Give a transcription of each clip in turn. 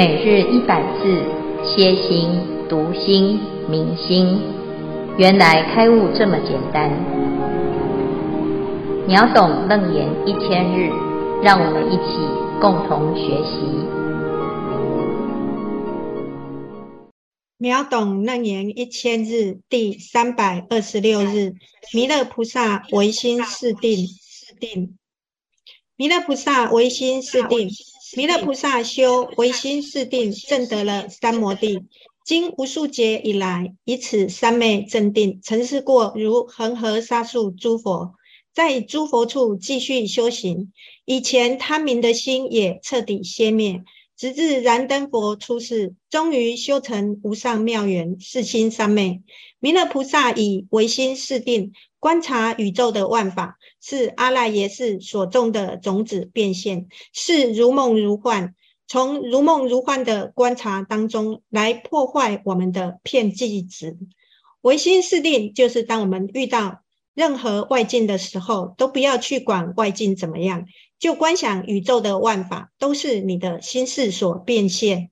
每日一百字，歇心、读心、明心，原来开悟这么简单。秒懂楞严一千日，让我们一起共同学习。秒懂楞严一千日第三百二十六日，弥勒菩萨唯心是定，是定。弥勒菩萨唯心是定。弥勒菩萨修唯心是定，证得了三摩地。经无数劫以来，以此三昧正定，曾试过如恒河沙数诸佛，在诸佛处继续修行。以前贪名的心也彻底熄灭，直至燃灯佛出世，终于修成无上妙缘，四心三昧。弥勒菩萨以唯心是定。观察宇宙的万法，是阿赖耶识所种的种子变现，是如梦如幻。从如梦如幻的观察当中来破坏我们的遍计执。唯心是定，就是当我们遇到任何外境的时候，都不要去管外境怎么样，就观想宇宙的万法都是你的心事所变现。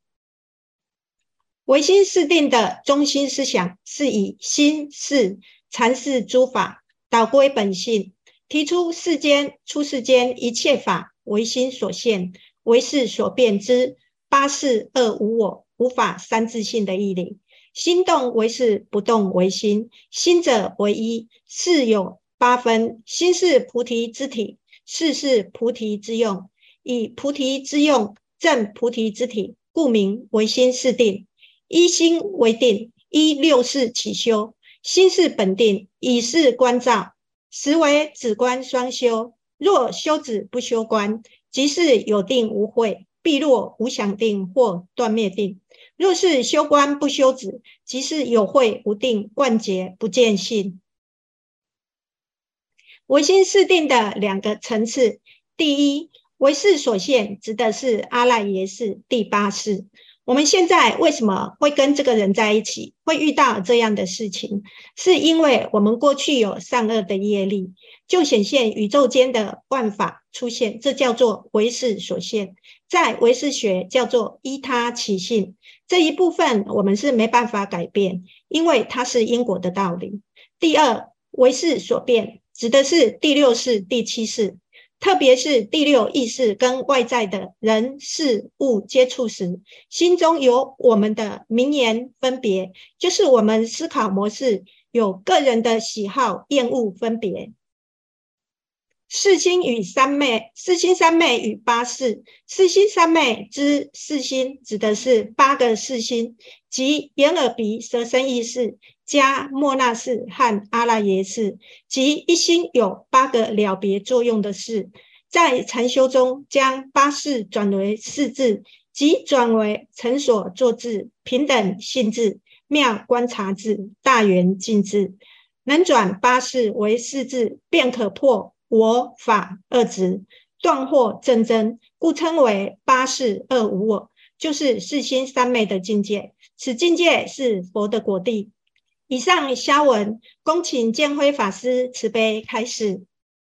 唯心是定的中心思想，是以心事。阐释诸法，导归本性，提出世间出世间一切法唯心所现，唯识所变之八识二无我，无法三自性的义理。心动为事，不动为心，心者为一，识有八分。心是菩提之体，识是菩提之用，以菩提之用证菩提之体，故名唯心是定。一心为定，依六事起修。心是本定，以是观照，实为止观双修。若修止不修观，即是有定无慧，必落无想定或断灭定；若是修观不修止，即是有慧无定，万劫不见性。唯心是定的两个层次，第一，唯识所现，指的是阿赖耶识第八识。我们现在为什么会跟这个人在一起，会遇到这样的事情？是因为我们过去有善恶的业力，就显现宇宙间的万法出现，这叫做唯识所现，在唯识学叫做依他起性。这一部分我们是没办法改变，因为它是因果的道理。第二，唯识所变，指的是第六识、第七识。特别是第六意识跟外在的人事物接触时，心中有我们的名言分别，就是我们思考模式有个人的喜好厌恶分别。四心与三昧，四心三昧与八识，四心三昧之四心指的是八个四心，即眼耳鼻舌身意识加莫那识和阿赖耶识，即一心有八个了别作用的识。在禅修中，将八识转为四字，即转为成所作智、平等性智、妙观察智、大圆净智，能转八识为四字，便可破。我法二执，断惑正真，故称为八识二无我，就是四心三昧的境界。此境界是佛的果地。以上消文，恭请建辉法师慈悲开示。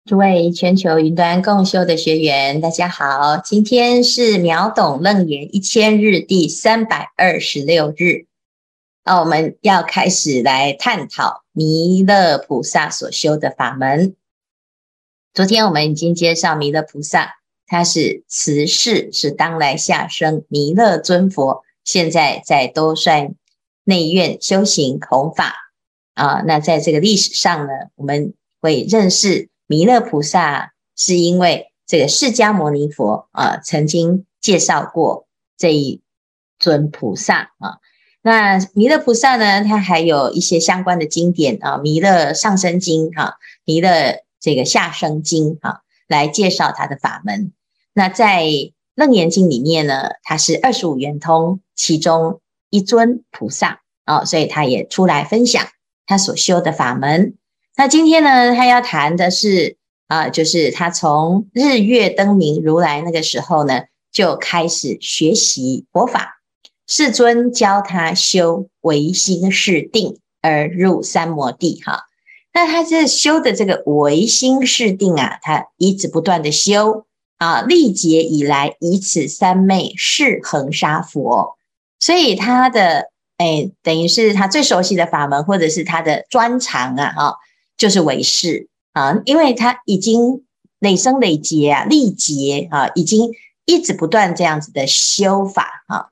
诸位全球云端共修的学员，大家好，今天是秒懂楞严一千日第三百二十六日。那我们要开始来探讨弥勒菩萨所修的法门。昨天我们已经介绍弥勒菩萨，他是慈氏，是当来下生弥勒尊佛，现在在兜率内院修行弘法啊。那在这个历史上呢，我们会认识弥勒菩萨，是因为这个释迦牟尼佛啊曾经介绍过这一尊菩萨啊。那弥勒菩萨呢，他还有一些相关的经典啊，《弥勒上生经》哈，《弥勒》。这个下生经啊，来介绍他的法门。那在楞严经里面呢，他是二十五圆通其中一尊菩萨啊，所以他也出来分享他所修的法门。那今天呢，他要谈的是啊，就是他从日月灯明如来那个时候呢，就开始学习佛法，世尊教他修唯心是定而入三摩地哈。那他这修的这个唯心是定啊，他一直不断的修啊，历劫以来以此三昧是恒沙佛，所以他的哎，等于是他最熟悉的法门，或者是他的专长啊，哈，就是唯识啊，因为他已经累生累劫啊，历劫啊，已经一直不断这样子的修法啊。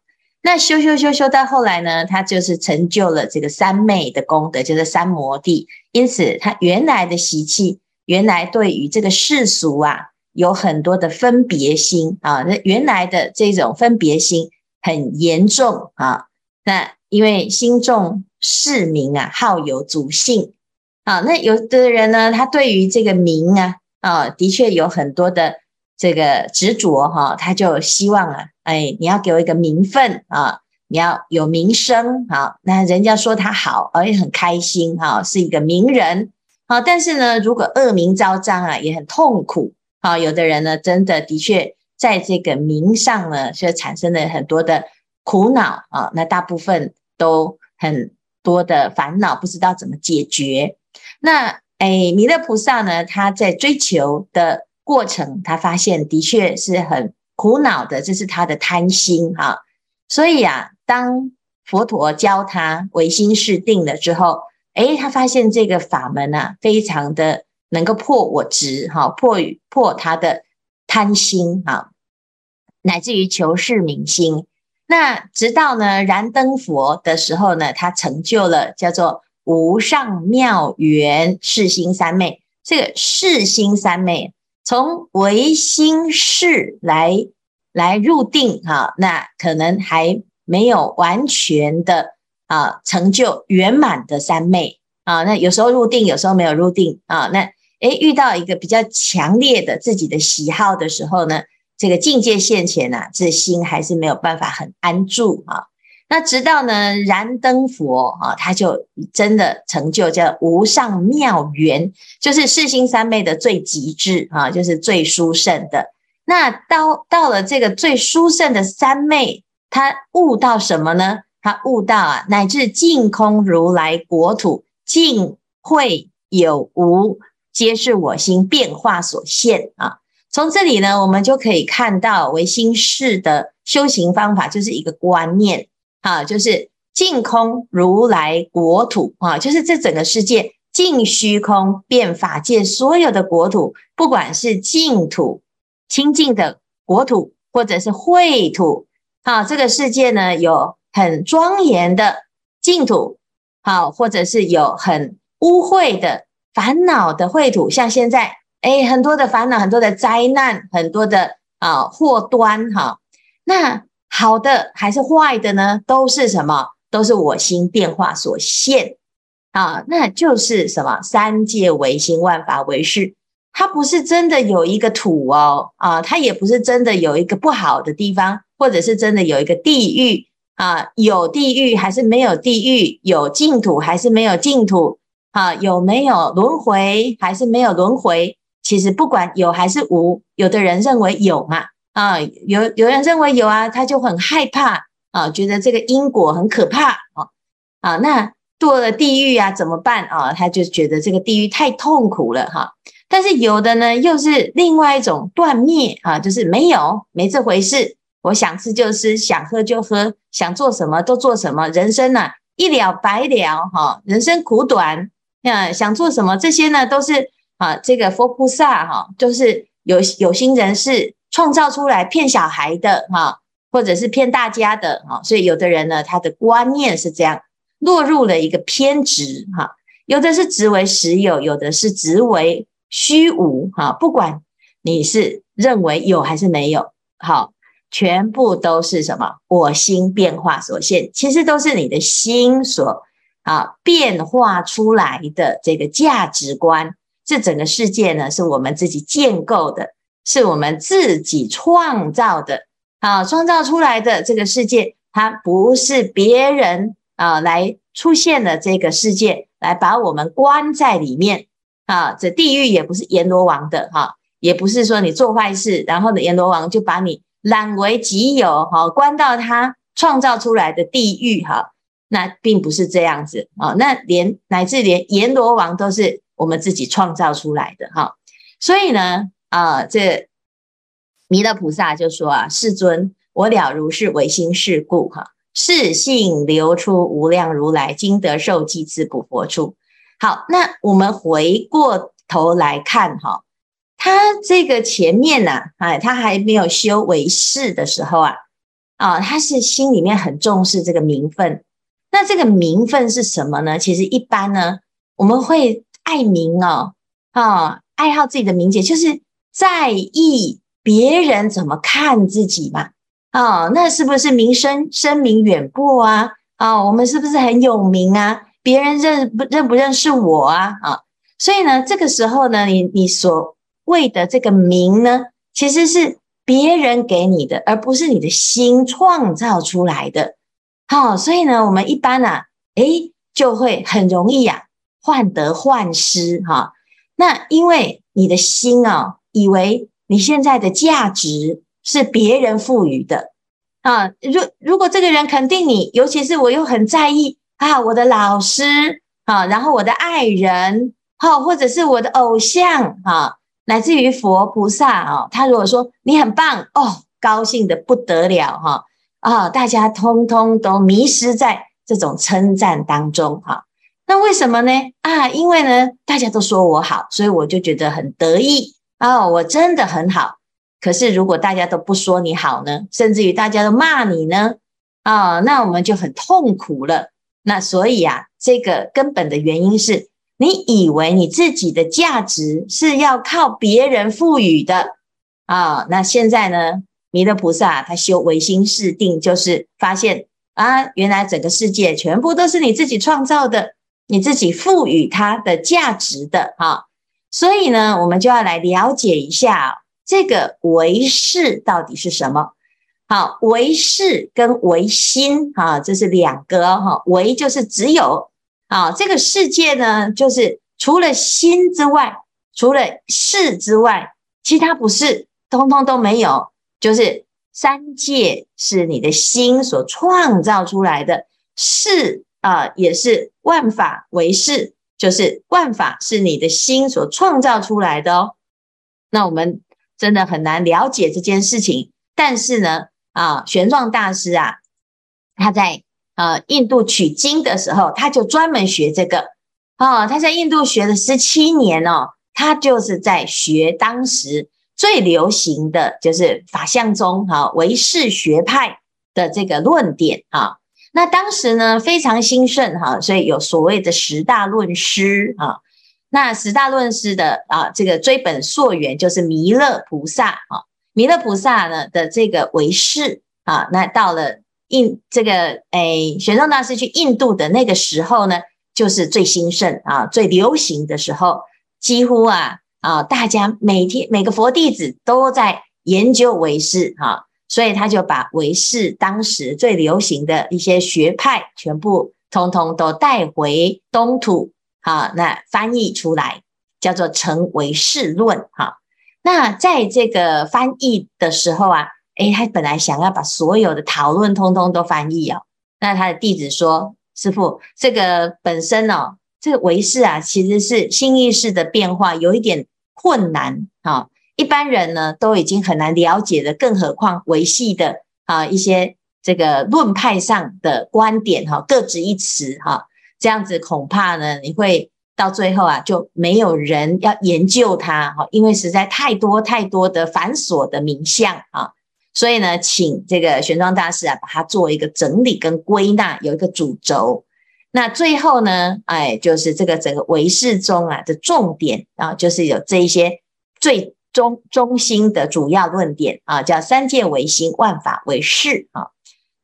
那修修修修到后来呢，他就是成就了这个三昧的功德，就是三摩地。因此，他原来的习气，原来对于这个世俗啊，有很多的分别心啊。那原来的这种分别心很严重啊。那因为心重视名啊，好有主性啊。那有的人呢，他对于这个名啊，啊，的确有很多的。这个执着哈，他就希望啊，哎，你要给我一个名分啊，你要有名声啊，那人家说他好，而且很开心哈，是一个名人啊。但是呢，如果恶名昭彰啊，也很痛苦啊。有的人呢，真的的确在这个名上呢，就产生了很多的苦恼啊。那大部分都很多的烦恼，不知道怎么解决。那哎，弥勒菩萨呢，他在追求的。过程，他发现的确是很苦恼的，这是他的贪心哈。所以啊，当佛陀教他唯心是定了之后，诶，他发现这个法门啊，非常的能够破我执哈，破破他的贪心哈，乃至于求是明心。那直到呢燃灯佛的时候呢，他成就了叫做无上妙圆世心三昧。这个世心三昧。从唯心识来来入定哈，那可能还没有完全的啊成就圆满的三昧啊。那有时候入定，有时候没有入定啊。那诶遇到一个比较强烈的自己的喜好的时候呢，这个境界现前呐，这心还是没有办法很安住啊。那直到呢燃灯佛啊，他就真的成就叫无上妙圆，就是世心三昧的最极致啊，就是最殊胜的。那到到了这个最殊胜的三昧，他悟到什么呢？他悟到啊，乃至净空如来国土，净秽有无，皆是我心变化所现啊。从这里呢，我们就可以看到唯心识的修行方法，就是一个观念。啊，就是净空如来国土啊，就是这整个世界净虚空遍法界所有的国土，不管是净土清净的国土，或者是秽土，啊，这个世界呢有很庄严的净土，好，或者是有很污秽的烦恼的秽土，像现在哎，很多的烦恼，很多的灾难，很多的啊祸端哈，那。好的还是坏的呢？都是什么？都是我心变化所现啊！那就是什么？三界唯心，万法唯识。它不是真的有一个土哦啊，它也不是真的有一个不好的地方，或者是真的有一个地狱啊？有地狱还是没有地狱？有净土还是没有净土？啊？有没有轮回还是没有轮回？其实不管有还是无，有的人认为有嘛。啊，有有人认为有啊，他就很害怕啊，觉得这个因果很可怕啊啊，那堕了地狱啊怎么办啊？他就觉得这个地狱太痛苦了哈。但是有的呢，又是另外一种断灭啊，就是没有没这回事，我想吃就吃，想喝就喝，想做什么都做什么，人生呢一了百了哈，人生苦短，啊，想做什么这些呢都是啊，这个佛菩萨哈，就是有有心人士。创造出来骗小孩的哈，或者是骗大家的哈，所以有的人呢，他的观念是这样，落入了一个偏执哈，有的是执为实有，有的是执为虚无哈，不管你是认为有还是没有，好，全部都是什么？我心变化所现，其实都是你的心所啊变化出来的这个价值观，这整个世界呢，是我们自己建构的。是我们自己创造的，啊，创造出来的这个世界，它不是别人啊来出现的这个世界，来把我们关在里面，啊，这地狱也不是阎罗王的，哈，也不是说你做坏事，然后呢，阎罗王就把你揽为己有，哈，关到他创造出来的地狱，哈，那并不是这样子，啊，那连乃至连阎罗王都是我们自己创造出来的，哈，所以呢。啊，这弥勒菩萨就说啊，世尊，我了如是唯心是故，哈，是性流出无量如来今得受记次补佛处。好，那我们回过头来看哈，他这个前面呢，哎，他还没有修唯识的时候啊，啊，他是心里面很重视这个名分。那这个名分是什么呢？其实一般呢，我们会爱名哦，啊，爱好自己的名节，就是在意别人怎么看自己嘛。啊，那是不是名声声名远播啊？啊，我们是不是很有名啊？别人认不认不认识我啊？啊，所以呢，这个时候呢，你你所谓的这个名呢，其实是别人给你的，而不是你的心创造出来的。好，所以呢，我们一般啊，诶，就会很容易呀，患得患失哈。那因为你的心啊，以为你现在的价值是别人赋予的啊。如如果这个人肯定你，尤其是我又很在意啊，我的老师啊，然后我的爱人，哈，或者是我的偶像啊，来自于佛菩萨啊，他如果说你很棒哦，高兴的不得了哈。啊、大家通通都迷失在这种称赞当中哈。那为什么呢？啊，因为呢，大家都说我好，所以我就觉得很得意、哦，我真的很好。可是如果大家都不说你好呢，甚至于大家都骂你呢，啊、那我们就很痛苦了。那所以啊，这个根本的原因是你以为你自己的价值是要靠别人赋予的啊、那现在呢？弥勒菩萨他修唯心是定，就是发现啊，原来整个世界全部都是你自己创造的，你自己赋予它的价值的哈。所以呢，我们就要来了解一下这个唯识到底是什么。好，唯识跟唯心啊，这是两个哈。唯就是只有啊，这个世界呢，就是除了心之外，除了识之外，其他不是，通通都没有。就是三界是你的心所创造出来的，识啊，也是万法唯识，就是万法是你的心所创造出来的哦。那我们真的很难了解这件事情，但是呢，啊，玄奘大师啊，他在呃印度取经的时候，他就专门学这个啊，他在印度学了十七年哦，他就是在学当时。最流行的就是法相宗哈唯识学派的这个论点哈，那当时呢非常兴盛哈，所以有所谓的十大论师啊，那十大论师的啊这个追本溯源就是弥勒菩萨啊，弥勒菩萨呢的这个唯识啊，那到了印这个诶玄奘大师去印度的那个时候呢，就是最兴盛啊最流行的时候，几乎啊。啊，大家每天每个佛弟子都在研究唯识哈，所以他就把唯识当时最流行的一些学派全部通通都带回东土啊，那翻译出来叫做成唯识论哈。那在这个翻译的时候啊，诶，他本来想要把所有的讨论通通都翻译哦，那他的弟子说：“师父，这个本身哦。”这个唯识啊，其实是心意识的变化，有一点困难啊。一般人呢都已经很难了解的，更何况维系的啊一些这个论派上的观点哈，各执一词哈，这样子恐怕呢你会到最后啊就没有人要研究它哈，因为实在太多太多的繁琐的名相啊，所以呢，请这个玄奘大师啊把它做一个整理跟归纳，有一个主轴。那最后呢，哎，就是这个整个唯识中啊的重点啊，就是有这一些最中中心的主要论点啊，叫三界唯心，万法唯识啊。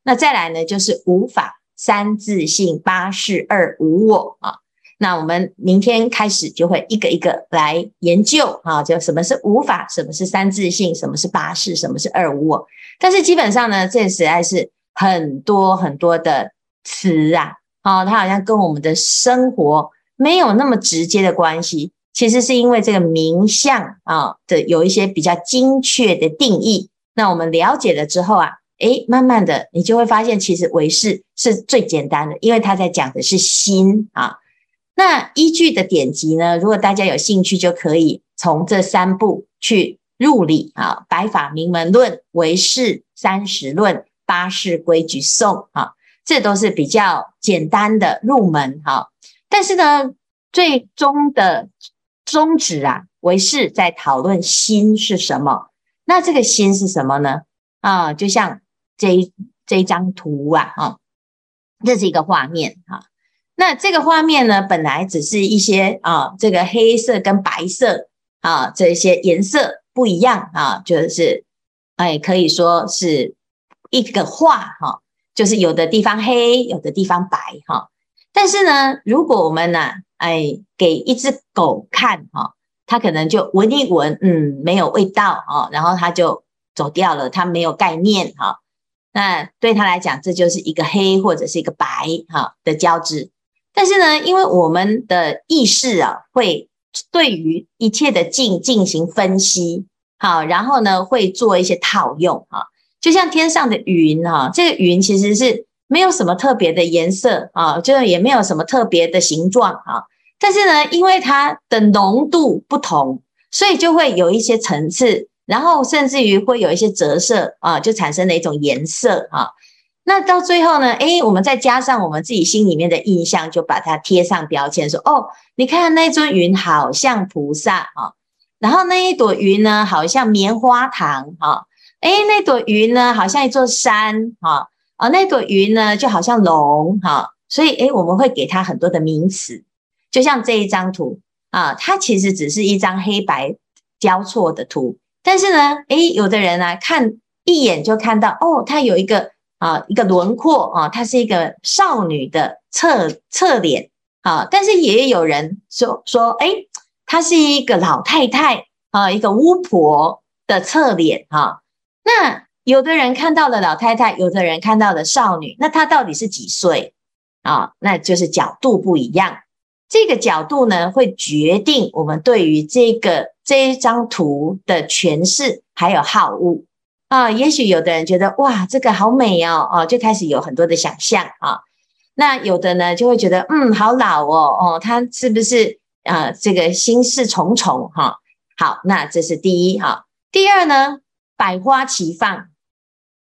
那再来呢，就是无法、三自性、八事、二无我啊。那我们明天开始就会一个一个来研究啊，就什么是无法，什么是三自性，什么是八事，什么是二无我。但是基本上呢，这实在是很多很多的词啊。哦，它好像跟我们的生活没有那么直接的关系，其实是因为这个名相啊的有一些比较精确的定义。那我们了解了之后啊，诶，慢慢的你就会发现，其实唯识是最简单的，因为它在讲的是心啊。那依据的典籍呢，如果大家有兴趣，就可以从这三部去入理啊，白法明门论、唯识三十论、八识规矩颂啊，这都是比较简单的入门哈。但是呢，最终的宗旨啊，为是在讨论心是什么。那这个心是什么呢？啊，就像这一这一张图啊，哈，这是一个画面哈。那这个画面呢，本来只是一些啊，这个黑色跟白色啊，这些颜色不一样啊，就是哎，可以说是一个画哈，就是有的地方黑，有的地方白哈。但是呢，如果我们呢，哎，给一只狗看哈，它可能就闻一闻，嗯，没有味道啊，然后它就走掉了，它没有概念哈。那对它来讲，这就是一个黑或者是一个白哈的交织。但是呢，因为我们的意识啊，会对于一切的境进行分析，好，然后呢，会做一些套用啊，就像天上的云哈，这个云其实是没有什么特别的颜色啊，就是也没有什么特别的形状啊，但是呢，因为它的浓度不同，所以就会有一些层次，然后甚至于会有一些折射啊，就产生了一种颜色啊。那到最后呢？诶，我们再加上我们自己心里面的印象，就把它贴上标签，说：哦，你看那尊云好像菩萨哈，然后那一朵云呢，好像棉花糖哈，诶，那朵云呢，好像一座山哈，啊，那朵云呢，就好像龙哈，所以诶，我们会给它很多的名词，就像这一张图啊，它其实只是一张黑白交错的图，但是呢，诶，有的人呢，看一眼就看到，哦，它有一个。啊，一个轮廓啊，它是一个少女的侧侧脸啊，但是也有人说说，哎，她是一个老太太啊，一个巫婆的侧脸哈。那有的人看到了老太太，有的人看到了少女，那她到底是几岁啊？那就是角度不一样，这个角度呢，会决定我们对于这个这一张图的诠释还有好恶。啊，也许有的人觉得哇，这个好美哦，哦，就开始有很多的想象啊。那有的呢，就会觉得嗯，好老哦，哦，他是不是啊？这个心事重重哈。好，那这是第一哈。第二呢，百花齐放，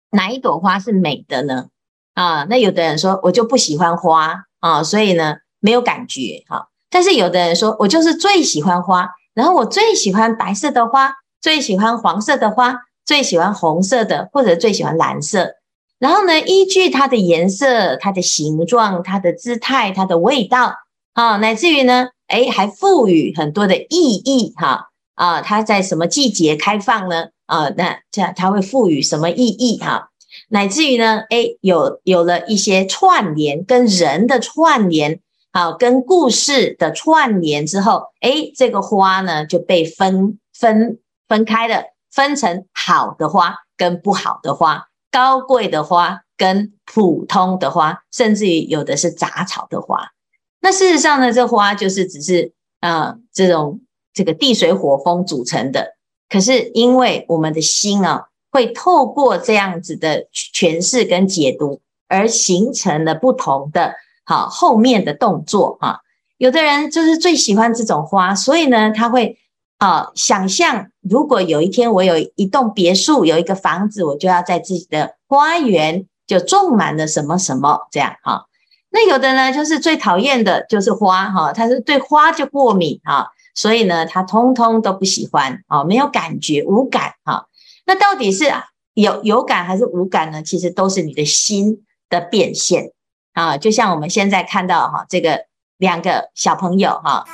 哪一朵花是美的呢？啊，那有的人说我就不喜欢花啊，所以呢没有感觉哈。但是有的人说我就是最喜欢花，然后我最喜欢白色的花，最喜欢黄色的花。最喜欢红色的，或者最喜欢蓝色。然后呢，依据它的颜色、它的形状、它的姿态、它的味道，啊，乃至于呢，诶，还赋予很多的意义，哈，啊，它在什么季节开放呢？啊，那这样它会赋予什么意义？哈，乃至于呢，诶，有有了一些串联，跟人的串联，好，跟故事的串联之后，诶，这个花呢就被分分分开了。分成好的花跟不好的花，高贵的花跟普通的花，甚至于有的是杂草的花。那事实上呢，这花就是只是呃这种这个地水火风组成的。可是因为我们的心啊，会透过这样子的诠释跟解读，而形成了不同的好后面的动作啊。有的人就是最喜欢这种花，所以呢，他会。啊，想象如果有一天我有一栋别墅，有一个房子，我就要在自己的花园就种满了什么什么这样哈。那有的呢，就是最讨厌的就是花哈，他是对花就过敏哈，所以呢，他通通都不喜欢啊，没有感觉，无感哈。那到底是有有感还是无感呢？其实都是你的心的变现啊。就像我们现在看到哈，这个两个小朋友哈。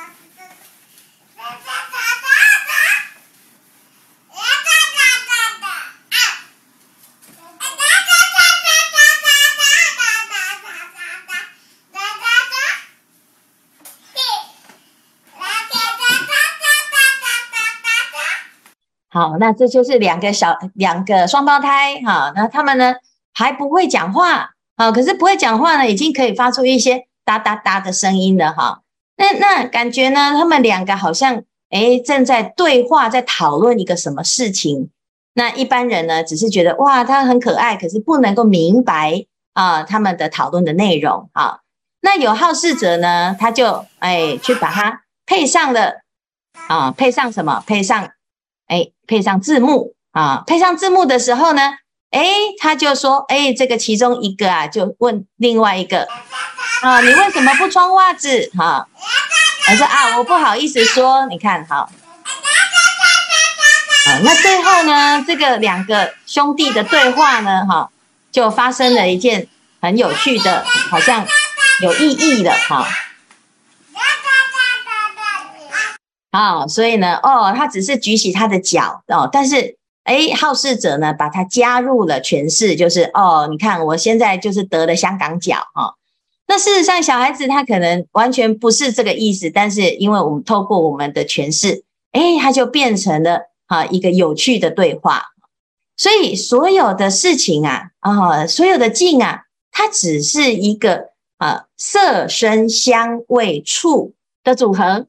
好，那这就是两个小两个双胞胎哈，那他们呢还不会讲话啊，可是不会讲话呢，已经可以发出一些哒哒哒的声音了哈。那那感觉呢，他们两个好像诶正在对话，在讨论一个什么事情。那一般人呢，只是觉得哇，他很可爱，可是不能够明白啊他们的讨论的内容啊。那有好事者呢，他就诶去把它配上了啊，配上什么？配上。哎，配上字幕啊，配上字幕的时候呢，哎，他就说，哎，这个其中一个啊，就问另外一个啊，你为什么不穿袜子？哈，他说啊，我不好意思说，你看，好，啊，那最后呢，这个两个兄弟的对话呢，哈，就发生了一件很有趣的，好像有意义的，哈。啊、哦，所以呢，哦，他只是举起他的脚哦，但是，哎，好事者呢，把他加入了诠释，就是哦，你看我现在就是得了香港脚哈、哦。那事实上，小孩子他可能完全不是这个意思，但是因为我们透过我们的诠释，哎，他就变成了啊一个有趣的对话。所以所有的事情啊，啊、所有的境啊，它只是一个啊色声香味触的组合。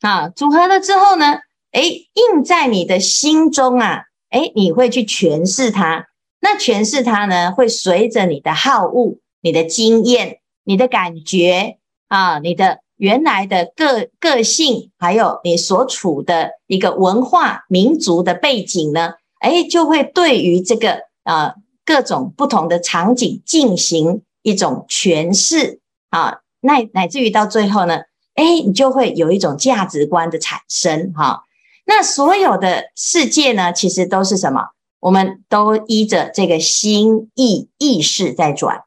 啊，组合了之后呢，哎，印在你的心中啊，哎，你会去诠释它。那诠释它呢，会随着你的好恶、你的经验、你的感觉啊，你的原来的个个性，还有你所处的一个文化、民族的背景呢，哎，就会对于这个啊各种不同的场景进行一种诠释啊，乃乃至于到最后呢。哎，你就会有一种价值观的产生哈。那所有的世界呢，其实都是什么？我们都依着这个心意意识在转。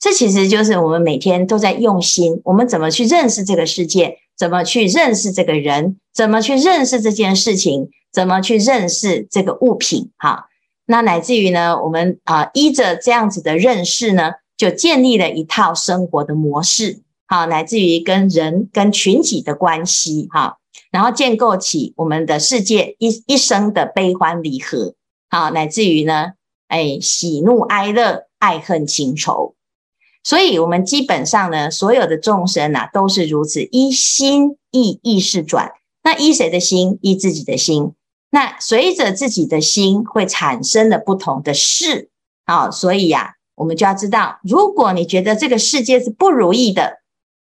这其实就是我们每天都在用心。我们怎么去认识这个世界？怎么去认识这个人？怎么去认识这件事情？怎么去认识这个物品？哈，那乃至于呢，我们啊依着这样子的认识呢，就建立了一套生活的模式。好，乃至于跟人、跟群体的关系，哈，然后建构起我们的世界一一生的悲欢离合，好，乃至于呢，哎，喜怒哀乐、爱恨情仇，所以，我们基本上呢，所有的众生啊，都是如此，依心意意识转。那依谁的心？依自己的心。那随着自己的心，会产生了不同的事。好，所以呀、啊，我们就要知道，如果你觉得这个世界是不如意的，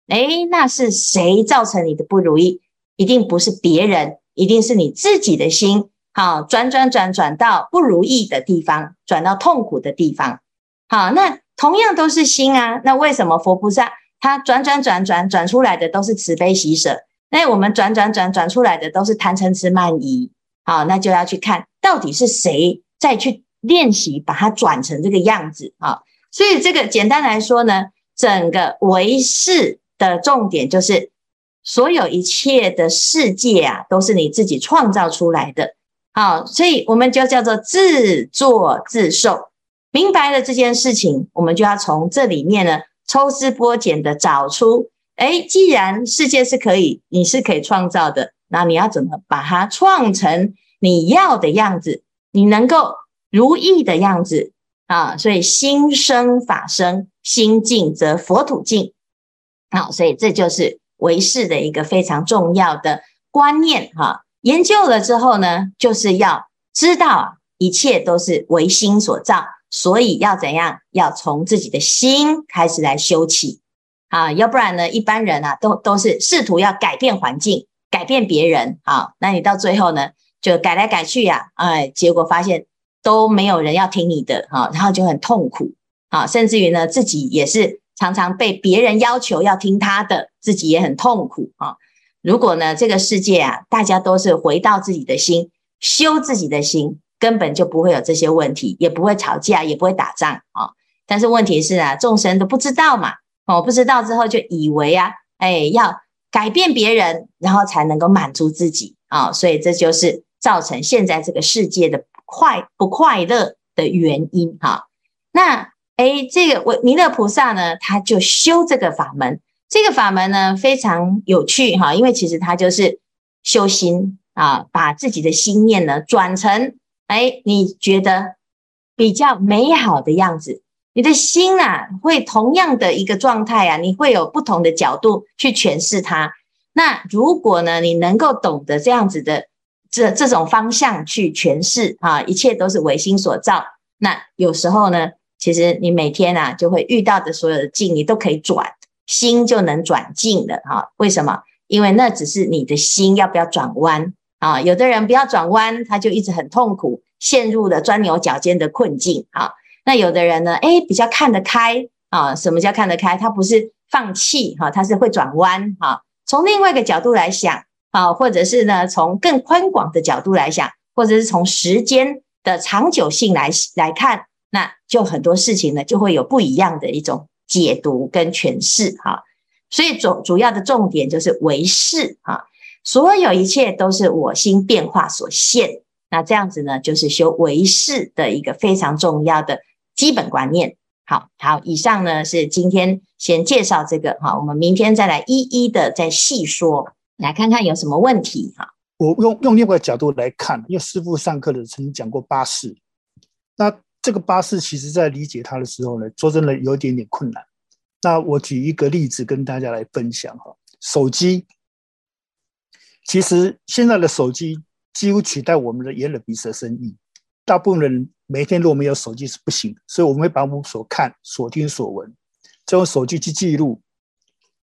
哎，那是谁造成你的不如意？一定不是别人，一定是你自己的心。好，转转转转到不如意的地方，转到痛苦的地方。好，那同样都是心啊。那为什么佛菩萨他转转转转转出来的都是慈悲喜舍？那我们转转转转出来的都是贪嗔痴慢疑。好，那就要去看到底是谁再去练习把它转成这个样子啊。所以这个简单来说呢，整个唯识。的重点就是，所有一切的世界啊，都是你自己创造出来的。好，所以我们就叫做自作自受。明白了这件事情，我们就要从这里面呢，抽丝剥茧的找出，哎，既然世界是可以，你是可以创造的，那你要怎么把它创成你要的样子，你能够如意的样子啊？所以心生法生，心净则佛土净。好，所以这就是唯识的一个非常重要的观念哈。研究了之后呢，就是要知道一切都是唯心所造，所以要怎样？要从自己的心开始来修起啊，要不然呢，一般人啊都都是试图要改变环境、改变别人啊，那你到最后呢，就改来改去呀，哎，结果发现都没有人要听你的哈，然后就很痛苦啊，甚至于呢，自己也是。常常被别人要求要听他的，自己也很痛苦啊。如果呢，这个世界啊，大家都是回到自己的心，修自己的心，根本就不会有这些问题，也不会吵架，也不会打仗啊。但是问题是啊，众生都不知道嘛，哦，不知道之后就以为啊，哎，要改变别人，然后才能够满足自己啊。所以这就是造成现在这个世界的快不快乐的原因哈。那。哎，这个我弥勒菩萨呢，他就修这个法门。这个法门呢，非常有趣哈，因为其实他就是修心啊，把自己的心念呢转成哎，你觉得比较美好的样子。你的心啊，会同样的一个状态啊，你会有不同的角度去诠释它。那如果呢，你能够懂得这样子的这这种方向去诠释啊，一切都是唯心所造。那有时候呢，其实你每天啊，就会遇到的所有的境，你都可以转，心就能转境的哈。为什么？因为那只是你的心要不要转弯啊，有的人不要转弯，他就一直很痛苦，陷入了钻牛角尖的困境啊。那有的人呢，哎，比较看得开啊。什么叫看得开？他不是放弃哈，他是会转弯哈。从另外一个角度来想啊，或者是呢，从更宽广的角度来想，或者是从时间的长久性来来看，那就很多事情呢，就会有不一样的一种解读跟诠释哈。所以主主要的重点就是唯识啊，所有一切都是我心变化所现。那这样子呢，就是修唯识的一个非常重要的基本观念。好好，以上呢是今天先介绍这个哈，我们明天再来一一的再细说，来看看有什么问题哈。我用用另外一个角度来看，因为师父上课的曾经讲过八识，那这个八识其实在理解它的时候呢，说真的有一点点困难。那我举一个例子跟大家来分享哈，手机，其实现在的手机几乎取代我们的眼耳鼻舌身意，大部分人每天如果没有手机是不行，所以我们会把我们所看、所听、所闻，就用手机去记录。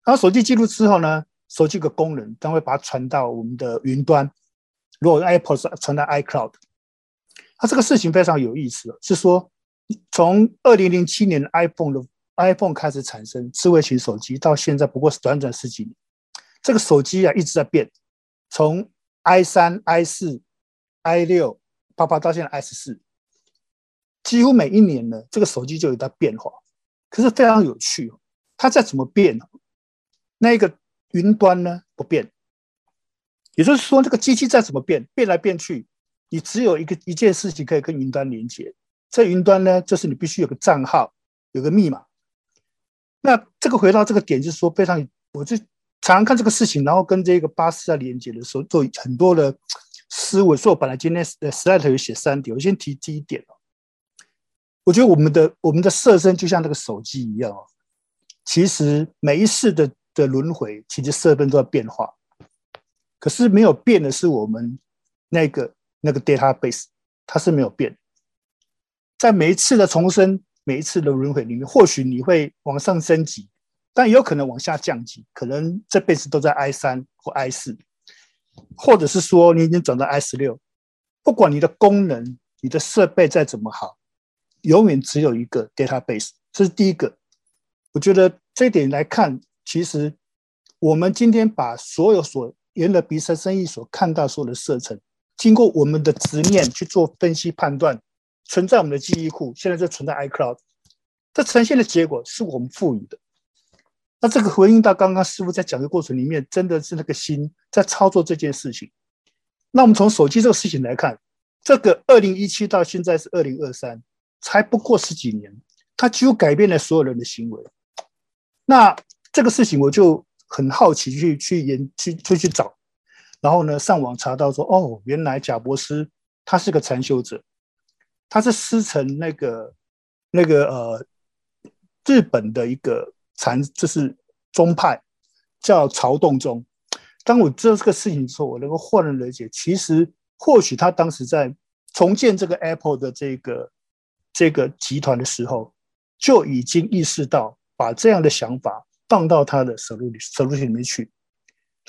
然后手机记录之后呢，手机有个功能，将会把它传到我们的云端。如果 Apple 是传到 iCloud，它这个事情非常有意思，是说从二零零七年 iPhone 的。iPhone 开始产生智慧型手机，到现在不过是短短十几年。这个手机啊一直在变，从 i 三、i 四、i 六，八八到现在 i 十四，几乎每一年呢，这个手机就有它变化。可是非常有趣，它再怎么变，那个云端呢不变。也就是说，这个机器再怎么变，变来变去，你只有一个一件事情可以跟云端连接。在云端呢，就是你必须有个账号，有个密码。那这个回到这个点，就是说非常，我就常常看这个事情，然后跟这个巴士在连接的时候，做很多的思维。所以我本来今天的 slide 有写三点，我先提第一点哦。我觉得我们的我们的色身就像那个手机一样哦，其实每一世的的轮回，其实色身都在变化，可是没有变的是我们那个那个 database，它是没有变，在每一次的重生。每一次的轮回里面，或许你会往上升级，但也有可能往下降级，可能这辈子都在 I 三或 I 四，或者是说你已经转到 I 十六。不管你的功能、你的设备再怎么好，永远只有一个 database。这是第一个。我觉得这一点来看，其实我们今天把所有所沿着鼻舌身意所看到所有的色尘，经过我们的执念去做分析判断。存在我们的记忆库，现在就存在 iCloud，这呈现的结果是我们赋予的。那这个回应到刚刚师傅在讲的过程里面，真的是那个心在操作这件事情。那我们从手机这个事情来看，这个二零一七到现在是二零二三，才不过十几年，它几乎改变了所有人的行为。那这个事情我就很好奇去去研去去去找，然后呢上网查到说，哦，原来贾伯斯他是个禅修者。他是师承那个那个呃日本的一个禅，就是宗派叫曹洞宗。当我知道这个事情之后，我能够豁然理解，其实或许他当时在重建这个 Apple 的这个这个集团的时候，就已经意识到把这样的想法放到他的手录里手录里里面去。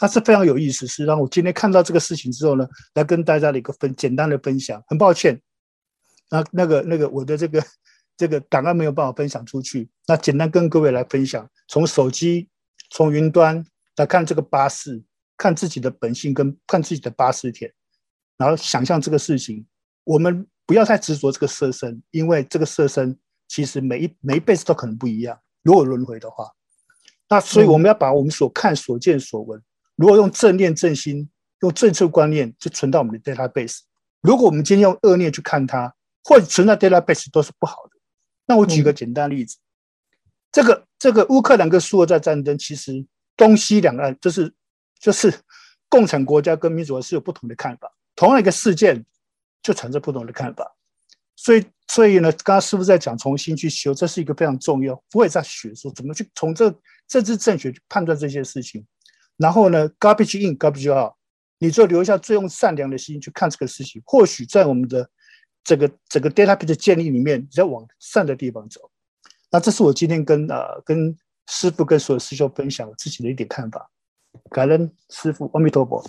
他是非常有意思，是让我今天看到这个事情之后呢，来跟大家的一个分简单的分享。很抱歉。那那个那个我的这个这个档案没有办法分享出去，那简单跟各位来分享，从手机从云端来看这个巴士，看自己的本性跟看自己的巴士田，然后想象这个事情，我们不要太执着这个色身，因为这个色身其实每一每一辈子都可能不一样，如果轮回的话，那所以我们要把我们所看所见所闻，如果用正念正心，用正确观念就存到我们的 database，如果我们今天用恶念去看它。或者存在 database 都是不好的。那我举个简单例子，这个这个乌克兰跟苏俄在战争，其实东西两岸就是就是共产国家跟民主国是有不同的看法，同样一个事件就产生不同的看法。所以所以呢，刚刚师傅在讲重新去修，这是一个非常重要。我也在学说怎么去从这政治正确去判断这些事情。然后呢，garbage in garbage out，你就留下最用善良的心去看这个事情。或许在我们的。这个这个 database 的建立里面，你在往善的地方走。那这是我今天跟呃跟师傅跟所有师兄分享我自己的一点看法。感恩师傅，阿弥陀佛。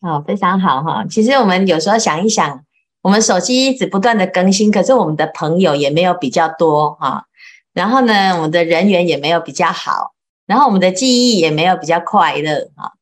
哦，非常好哈。其实我们有时候想一想，我们手机一直不断的更新，可是我们的朋友也没有比较多哈。然后呢，我们的人缘也没有比较好，然后我们的记忆也没有比较快乐啊。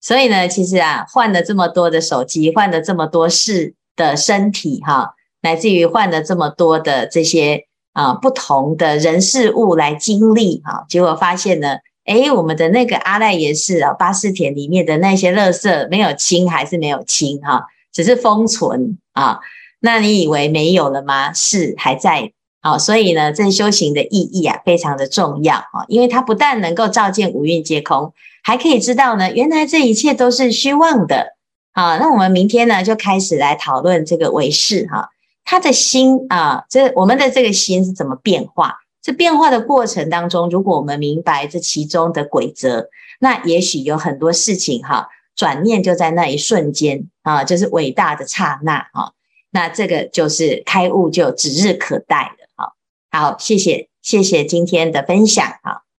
所以呢，其实啊，换了这么多的手机，换了这么多事的身体哈，乃至于换了这么多的这些啊不同的人事物来经历哈，结果发现呢。诶，我们的那个阿赖耶识啊，八识田里面的那些垃圾没有清，还是没有清哈，只是封存啊。那你以为没有了吗？是还在啊。所以呢，这修行的意义啊，非常的重要啊，因为它不但能够照见五蕴皆空，还可以知道呢，原来这一切都是虚妄的啊。那我们明天呢，就开始来讨论这个唯识哈，他的心啊，这我们的这个心是怎么变化？这变化的过程当中，如果我们明白这其中的规则，那也许有很多事情哈，转念就在那一瞬间啊，就是伟大的刹那啊，那这个就是开悟，就指日可待。好，谢谢，谢谢今天的分享啊。